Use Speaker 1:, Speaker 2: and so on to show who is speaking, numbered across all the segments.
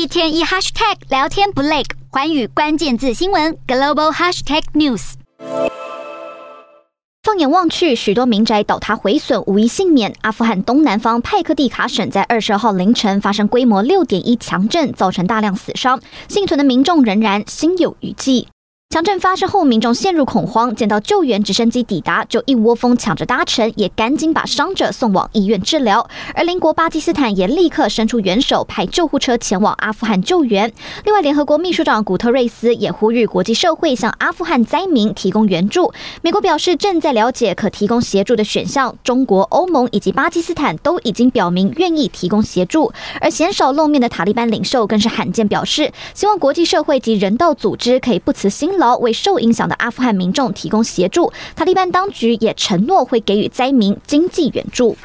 Speaker 1: 一天一 hashtag 聊天不累，环宇关键字新闻 global hashtag news。放眼望去，许多民宅倒塌毁损，无一幸免。阿富汗东南方派克蒂卡省在二十号凌晨发生规模六点一强震，造成大量死伤，幸存的民众仍然心有余悸。强震发生后，民众陷入恐慌，见到救援直升机抵达，就一窝蜂抢着搭乘，也赶紧把伤者送往医院治疗。而邻国巴基斯坦也立刻伸出援手，派救护车前往阿富汗救援。另外，联合国秘书长古特瑞斯也呼吁国际社会向阿富汗灾民提供援助。美国表示正在了解可提供协助的选项，中国、欧盟以及巴基斯坦都已经表明愿意提供协助。而鲜少露面的塔利班领袖更是罕见表示，希望国际社会及人道组织可以不辞辛劳为受影响的阿富汗民众提供协助，塔利班当局也承诺会给予灾民经济援助。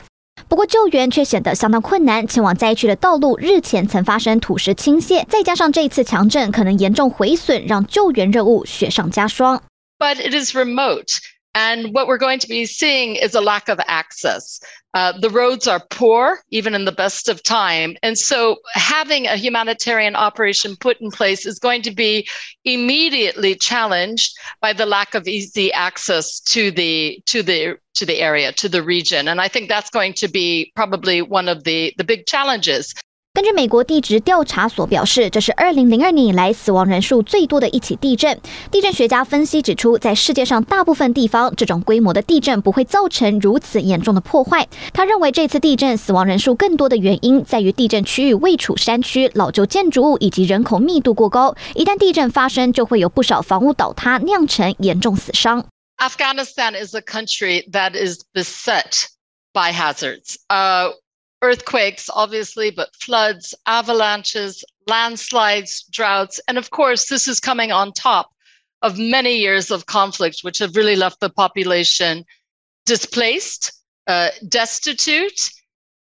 Speaker 1: 不过救援却显得相当困难，前往灾区的道路日前曾发生土石倾泻，再加上这次强震可能严重毁损，让救援任务雪上加霜。
Speaker 2: But it is remote. And what we're going to be seeing is a lack of access. Uh, the roads are poor, even in the best of time. And so having a humanitarian operation put in place is going to be immediately challenged by the lack of easy access to the, to the, to the area, to the region. And I think that's going to be probably one of the, the big challenges.
Speaker 1: 根据美国地质调查所表示，这是二零零二年以来死亡人数最多的一起地震。地震学家分析指出，在世界上大部分地方，这种规模的地震不会造成如此严重的破坏。他认为，这次地震死亡人数更多的原因在于地震区域位处山区、老旧建筑物以及人口密度过高。一旦地震发生，就会有不少房屋倒塌，酿成严重死伤。
Speaker 2: Afghanistan is a country that is beset by hazards. Uh earthquakes, obviously, but floods, avalanches, landslides, droughts. And of course, this is coming on top of many years of conflict, which have really left the population displaced, uh, destitute,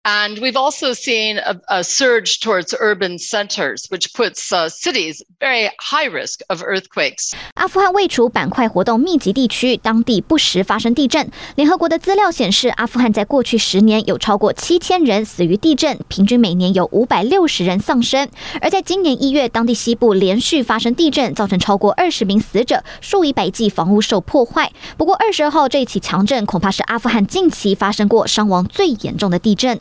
Speaker 2: And we've also seen a, a surge towards urban centers, which puts cities very high risk of earthquakes.
Speaker 1: 阿富汗位处板块活动密集地区，当地不时发生地震。联合国的资料显示，阿富汗在过去十年有超过七千人死于地震，平均每年有五百六十人丧生。而在今年一月，当地西部连续发生地震，造成超过二十名死者，数以百计房屋受破坏。不过，二十二号这一起强震恐怕是阿富汗近期发生过伤亡最严重的地震。